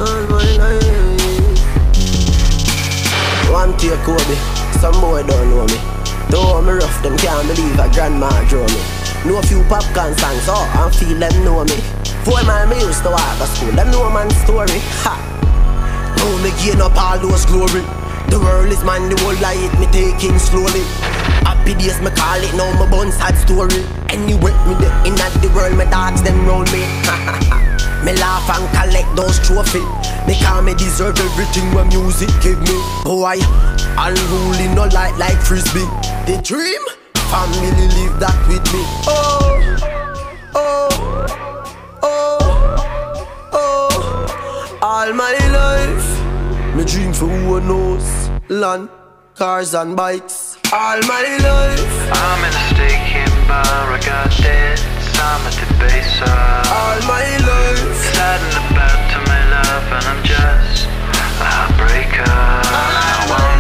all my life. One take Kobe, some boy don't know me. Though me rough, them can't believe a grandma drew me. Know a few popcorn songs, oh, and feel them know me. Four mile me used to walk to school, them know man's story. Ha! Now me gain up all those glory. The world is mine, the whole life me taking slowly. Happy days me call it, now my buns had story. Anyway, me the in the world, my dogs them roll me. <laughs> me laugh and collect those trophies. Me call me deserve everything my music give me. Boy, unruly no light like frisbee. The dream, family live that with me. Oh, oh, oh, oh. All my life, me dream for who knows land, cars and bikes. All my life, I'm in a stake in bar. I got debts. I'm a debaser. all my life. Sad and about to my love, and I'm just a heartbreaker.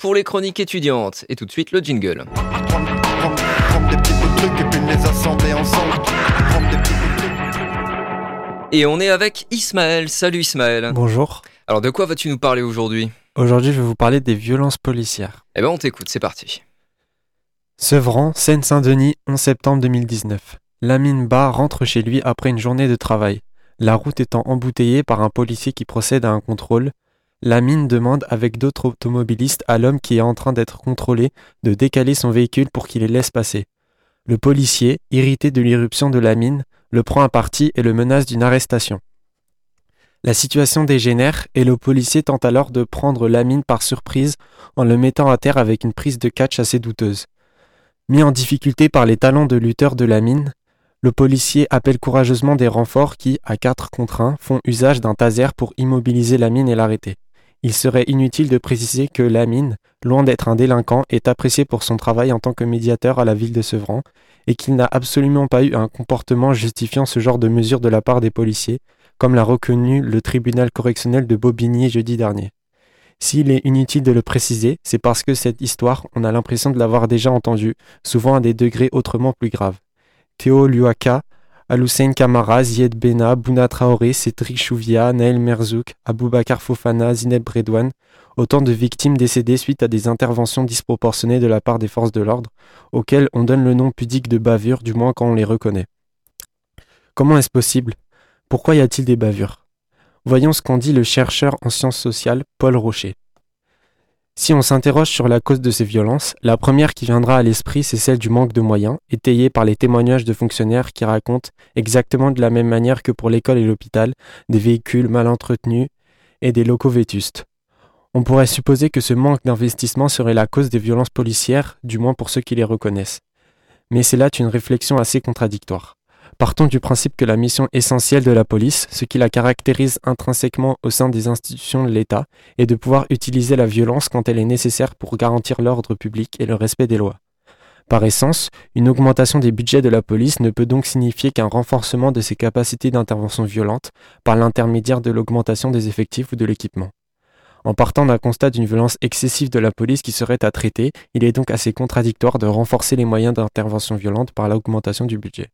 Pour les chroniques étudiantes. Et tout de suite le jingle. Et on est avec Ismaël. Salut Ismaël. Bonjour. Alors de quoi vas-tu nous parler aujourd'hui? Aujourd'hui, je vais vous parler des violences policières. Eh ben on t'écoute, c'est parti. Sevran, Seine-Saint-Denis, 11 septembre 2019. Lamine Ba rentre chez lui après une journée de travail. La route étant embouteillée par un policier qui procède à un contrôle, Lamine demande avec d'autres automobilistes à l'homme qui est en train d'être contrôlé de décaler son véhicule pour qu'il les laisse passer. Le policier, irrité de l'irruption de Lamine, le prend à partie et le menace d'une arrestation. La situation dégénère et le policier tente alors de prendre Lamine par surprise en le mettant à terre avec une prise de catch assez douteuse. Mis en difficulté par les talents de lutteur de Lamine, le policier appelle courageusement des renforts qui, à quatre contre un, font usage d'un taser pour immobiliser Lamine et l'arrêter. Il serait inutile de préciser que Lamine, loin d'être un délinquant, est apprécié pour son travail en tant que médiateur à la ville de Sevran et qu'il n'a absolument pas eu un comportement justifiant ce genre de mesures de la part des policiers, comme l'a reconnu le tribunal correctionnel de Bobigny jeudi dernier. S'il est inutile de le préciser, c'est parce que cette histoire, on a l'impression de l'avoir déjà entendue, souvent à des degrés autrement plus graves. Théo Luaka, Aloussène Kamara, Zied Bena, Bouna Traoré, Cédric Chouvia, Naël Merzouk, Aboubakar Fofana, Zineb Redouane, autant de victimes décédées suite à des interventions disproportionnées de la part des forces de l'ordre, auxquelles on donne le nom pudique de bavure, du moins quand on les reconnaît. Comment est-ce possible? Pourquoi y a-t-il des bavures? Voyons ce qu'en dit le chercheur en sciences sociales Paul Rocher. Si on s'interroge sur la cause de ces violences, la première qui viendra à l'esprit, c'est celle du manque de moyens, étayée par les témoignages de fonctionnaires qui racontent, exactement de la même manière que pour l'école et l'hôpital, des véhicules mal entretenus et des locaux vétustes. On pourrait supposer que ce manque d'investissement serait la cause des violences policières, du moins pour ceux qui les reconnaissent. Mais c'est là une réflexion assez contradictoire. Partons du principe que la mission essentielle de la police, ce qui la caractérise intrinsèquement au sein des institutions de l'État, est de pouvoir utiliser la violence quand elle est nécessaire pour garantir l'ordre public et le respect des lois. Par essence, une augmentation des budgets de la police ne peut donc signifier qu'un renforcement de ses capacités d'intervention violente par l'intermédiaire de l'augmentation des effectifs ou de l'équipement. En partant d'un constat d'une violence excessive de la police qui serait à traiter, il est donc assez contradictoire de renforcer les moyens d'intervention violente par l'augmentation du budget.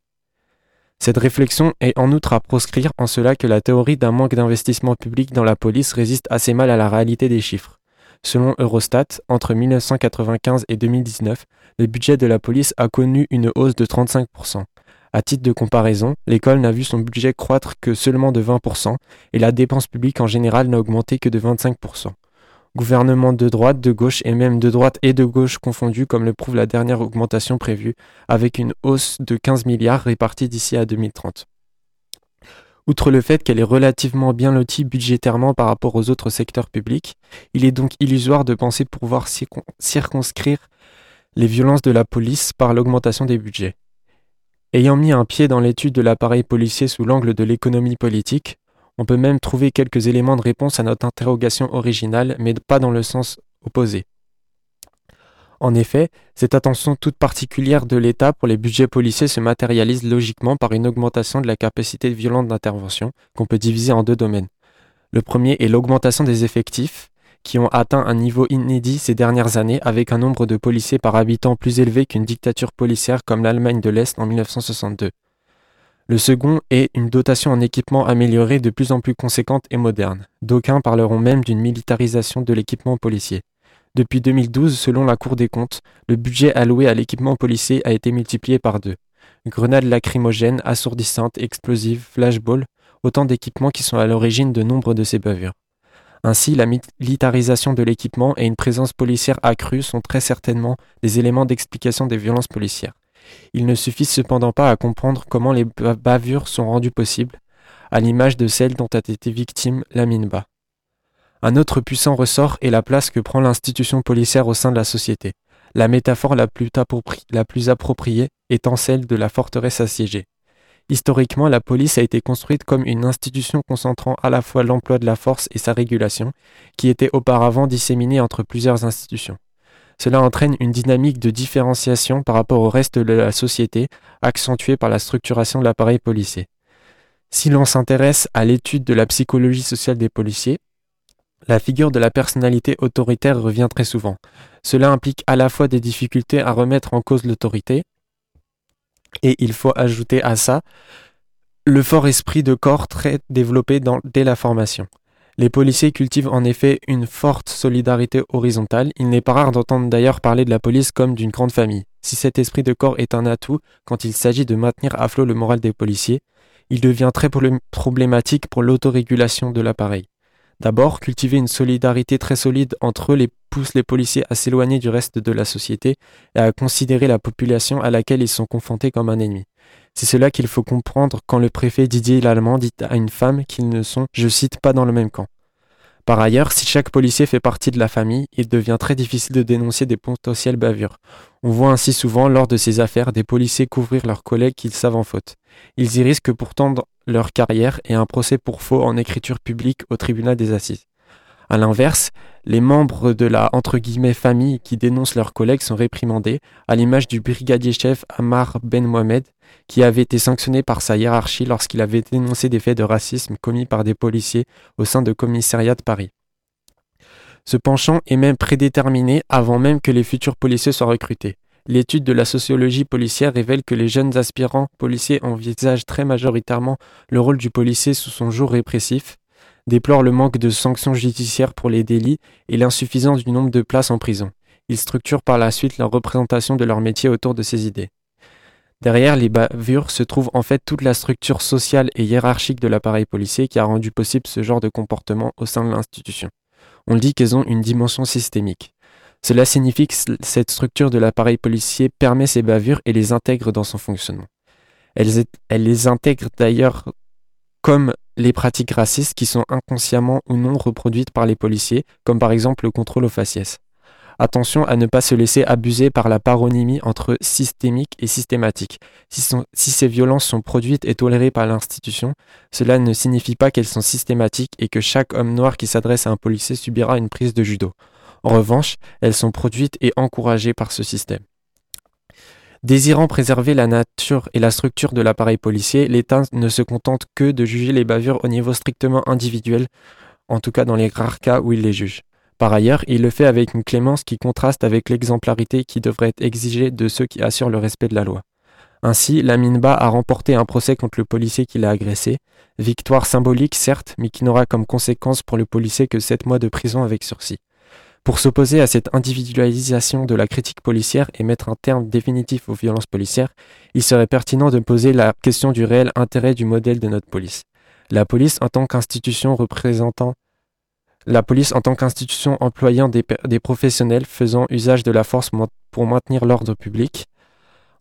Cette réflexion est en outre à proscrire en cela que la théorie d'un manque d'investissement public dans la police résiste assez mal à la réalité des chiffres. Selon Eurostat, entre 1995 et 2019, le budget de la police a connu une hausse de 35%. À titre de comparaison, l'école n'a vu son budget croître que seulement de 20% et la dépense publique en général n'a augmenté que de 25%. Gouvernement de droite, de gauche et même de droite et de gauche confondus, comme le prouve la dernière augmentation prévue, avec une hausse de 15 milliards répartie d'ici à 2030. Outre le fait qu'elle est relativement bien lotie budgétairement par rapport aux autres secteurs publics, il est donc illusoire de penser pouvoir circonscrire les violences de la police par l'augmentation des budgets. Ayant mis un pied dans l'étude de l'appareil policier sous l'angle de l'économie politique, on peut même trouver quelques éléments de réponse à notre interrogation originale, mais pas dans le sens opposé. En effet, cette attention toute particulière de l'État pour les budgets policiers se matérialise logiquement par une augmentation de la capacité violente d'intervention qu'on peut diviser en deux domaines. Le premier est l'augmentation des effectifs, qui ont atteint un niveau inédit ces dernières années avec un nombre de policiers par habitant plus élevé qu'une dictature policière comme l'Allemagne de l'Est en 1962. Le second est une dotation en équipement améliorée de plus en plus conséquente et moderne. D'aucuns parleront même d'une militarisation de l'équipement policier. Depuis 2012, selon la Cour des comptes, le budget alloué à l'équipement policier a été multiplié par deux. Grenades lacrymogènes, assourdissantes, explosives, flashballs, autant d'équipements qui sont à l'origine de nombre de ces bavures. Ainsi, la militarisation de l'équipement et une présence policière accrue sont très certainement des éléments d'explication des violences policières. Il ne suffit cependant pas à comprendre comment les bavures sont rendues possibles, à l'image de celle dont a été victime Lamine Ba. Un autre puissant ressort est la place que prend l'institution policière au sein de la société, la métaphore la plus appropriée étant celle de la forteresse assiégée. Historiquement, la police a été construite comme une institution concentrant à la fois l'emploi de la force et sa régulation, qui était auparavant disséminée entre plusieurs institutions. Cela entraîne une dynamique de différenciation par rapport au reste de la société, accentuée par la structuration de l'appareil policier. Si l'on s'intéresse à l'étude de la psychologie sociale des policiers, la figure de la personnalité autoritaire revient très souvent. Cela implique à la fois des difficultés à remettre en cause l'autorité, et il faut ajouter à ça le fort esprit de corps très développé dès la formation. Les policiers cultivent en effet une forte solidarité horizontale. Il n'est pas rare d'entendre d'ailleurs parler de la police comme d'une grande famille. Si cet esprit de corps est un atout quand il s'agit de maintenir à flot le moral des policiers, il devient très problématique pour l'autorégulation de l'appareil. D'abord, cultiver une solidarité très solide entre eux les pousse les policiers à s'éloigner du reste de la société et à considérer la population à laquelle ils sont confrontés comme un ennemi. C'est cela qu'il faut comprendre quand le préfet Didier Lallemand dit à une femme qu'ils ne sont, je cite, pas dans le même camp. Par ailleurs, si chaque policier fait partie de la famille, il devient très difficile de dénoncer des potentielles bavures. On voit ainsi souvent, lors de ces affaires, des policiers couvrir leurs collègues qu'ils savent en faute. Ils y risquent pourtant leur carrière et un procès pour faux en écriture publique au tribunal des assises. A l'inverse, les membres de la entre guillemets famille qui dénoncent leurs collègues sont réprimandés, à l'image du brigadier-chef Amar Ben Mohamed, qui avait été sanctionné par sa hiérarchie lorsqu'il avait dénoncé des faits de racisme commis par des policiers au sein de commissariat de Paris. Ce penchant est même prédéterminé avant même que les futurs policiers soient recrutés. L'étude de la sociologie policière révèle que les jeunes aspirants policiers envisagent très majoritairement le rôle du policier sous son jour répressif, déplore le manque de sanctions judiciaires pour les délits et l'insuffisance du nombre de places en prison. Ils structurent par la suite leur représentation de leur métier autour de ces idées. Derrière les bavures se trouve en fait toute la structure sociale et hiérarchique de l'appareil policier qui a rendu possible ce genre de comportement au sein de l'institution. On dit qu'elles ont une dimension systémique. Cela signifie que cette structure de l'appareil policier permet ces bavures et les intègre dans son fonctionnement. Elle, elle les intègre d'ailleurs comme les pratiques racistes qui sont inconsciemment ou non reproduites par les policiers, comme par exemple le contrôle aux faciès. Attention à ne pas se laisser abuser par la paronymie entre systémique et systématique. Si, si ces violences sont produites et tolérées par l'institution, cela ne signifie pas qu'elles sont systématiques et que chaque homme noir qui s'adresse à un policier subira une prise de judo. En revanche, elles sont produites et encouragées par ce système. Désirant préserver la nature et la structure de l'appareil policier, l'État ne se contente que de juger les bavures au niveau strictement individuel, en tout cas dans les rares cas où il les juge. Par ailleurs, il le fait avec une clémence qui contraste avec l'exemplarité qui devrait être exigée de ceux qui assurent le respect de la loi. Ainsi, Lamine Ba a remporté un procès contre le policier qui l'a agressé, victoire symbolique certes, mais qui n'aura comme conséquence pour le policier que 7 mois de prison avec sursis. Pour s'opposer à cette individualisation de la critique policière et mettre un terme définitif aux violences policières, il serait pertinent de poser la question du réel intérêt du modèle de notre police. La police, en tant qu'institution représentant La police en tant qu'institution employant des, des, professionnels faisant usage de la force pour maintenir l'ordre public,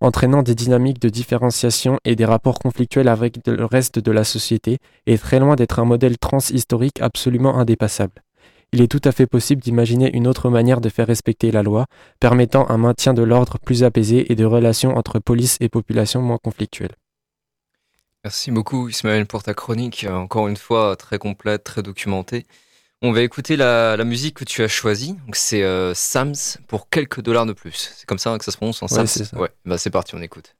entraînant des dynamiques de différenciation et des rapports conflictuels avec le reste de la société, est très loin d'être un modèle transhistorique absolument indépassable. Il est tout à fait possible d'imaginer une autre manière de faire respecter la loi, permettant un maintien de l'ordre plus apaisé et de relations entre police et population moins conflictuelles. Merci beaucoup Ismaël pour ta chronique, encore une fois très complète, très documentée. On va écouter la, musique que tu as choisie. Donc c'est euh, Sams pour quelques dollars de plus. C'est comme ça que ça se prononce en Sams. Ouais, bah c'est parti, on écoute.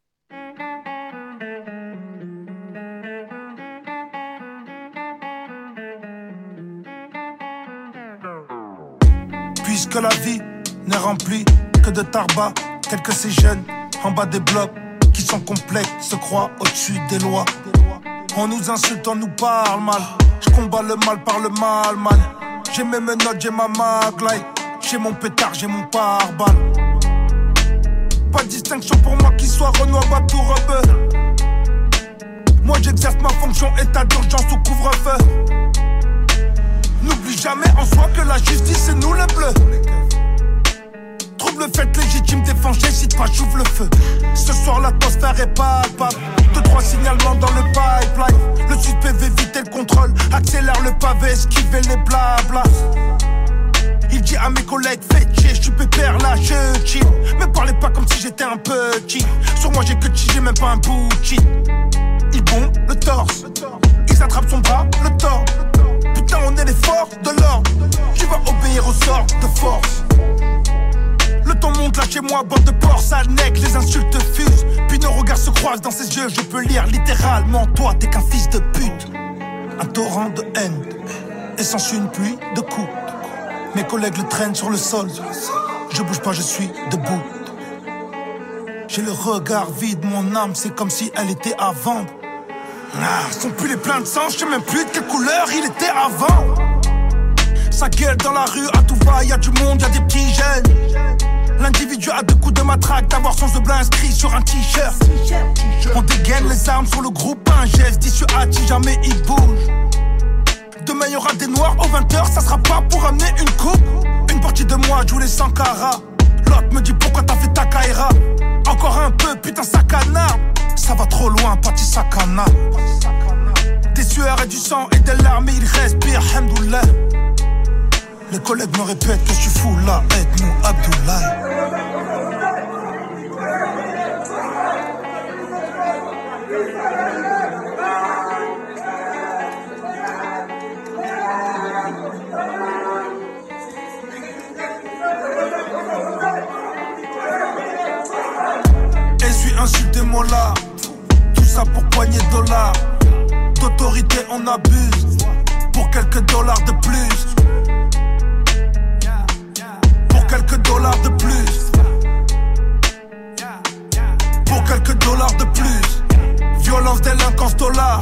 Puisque la vie n'est remplie que de tarba, que ces jeunes en bas des blocs qui sont complets, se croient au-dessus des lois. On nous insulte, on nous parle mal. Je combats le mal par le mal, mal. J'ai mes menottes, j'ai ma maglite. J'ai mon pétard, j'ai mon pare-balles. Pas de distinction pour moi qui soit Renoir, Batou, Rebeu. Moi j'exerce ma fonction, état d'urgence ou couvre-feu. N'oublie jamais en soi que la justice c'est nous les bleus. Trouve le fait légitime, défends, j'hésite pas, j'ouvre le feu. Ce soir, l'atmosphère est palpable. Deux, trois signalements dans le pipeline. Le suspect veut éviter le contrôle, accélère le pavé, esquiver les blabla. Il dit à mes collègues, faites chier, je suis pépère là, je chill. Me parlez pas comme si j'étais un petit. Sur moi, j'ai que j'ai même pas un bouchi. Ils bombent le torse, ils attrapent son bras, le tort. On est les forces de l'ordre. Tu vas obéir au sort de force. Le temps monte là chez moi, bande de porc, sale nec, les insultes fusent. Puis nos regards se croisent dans ses yeux, je peux lire littéralement, toi t'es qu'un fils de pute. Un torrent de haine, et s'ensuit une pluie de coups. Mes collègues le traînent sur le sol, je bouge pas, je suis debout. J'ai le regard vide, mon âme, c'est comme si elle était à vendre. Ah, sont plus les pleins de sang, je sais même plus de quelle couleur il était avant. Sa gueule dans la rue, à tout va, y a du monde, y a des petits jeunes. L'individu a deux coups de matraque, d'avoir son bleu inscrit sur un t-shirt. On dégaine les armes sur le groupe, un geste si jamais il bouge. Demain y aura des noirs aux 20h, ça sera pas pour amener une coupe. Une partie de moi joue les Sankara. L'autre me dit pourquoi t'as fait ta kaira. Encore un peu, putain, sakana. Ça va trop loin, parti sakana. Des sueurs et du sang et des larmes, il respire, hamdoullah. Les collègues me répètent que je suis fou là, aide-nous Abdoulaye. Je suis insulté-moi là, ça pour poigner de dollars. D'autorité on abuse, pour quelques dollars de plus quelques dollars de plus. Pour quelques dollars de plus. Violence, délinquance, dollars.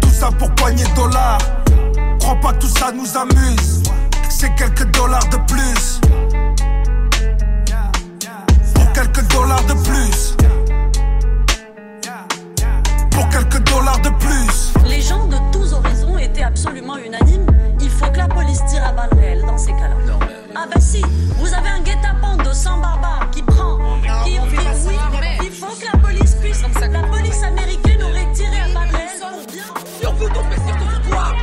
Tout ça pour poigner de dollars. Crois pas tout ça nous amuse. C'est quelques dollars de plus. Pour quelques dollars de plus. Quelques dollars de plus. Les gens de tous horizons étaient absolument unanimes. Il faut que la police tire à balles réelles dans ces cas-là. Ah bah si, vous avez un guet-apens de 100 barbares qui prend, qui oui, il faut que la police puisse, la police américaine aurait tiré à balles réelles pour bien... Sur vous donc, mais sur toi.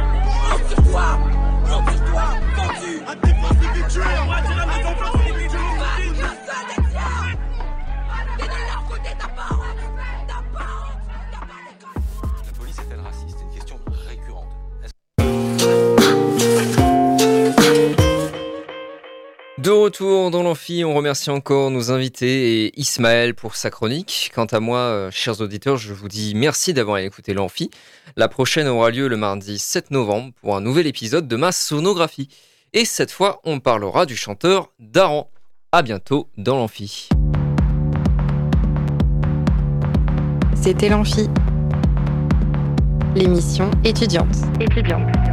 Sur toi. Sur toi. Vendu À défense On va à De retour dans l'amphi, on remercie encore nos invités et Ismaël pour sa chronique. Quant à moi, euh, chers auditeurs, je vous dis merci d'avoir écouté l'amphi. La prochaine aura lieu le mardi 7 novembre pour un nouvel épisode de ma sonographie. Et cette fois, on parlera du chanteur Daran. À bientôt dans l'amphi. C'était l'amphi, l'émission étudiante. Étudiante.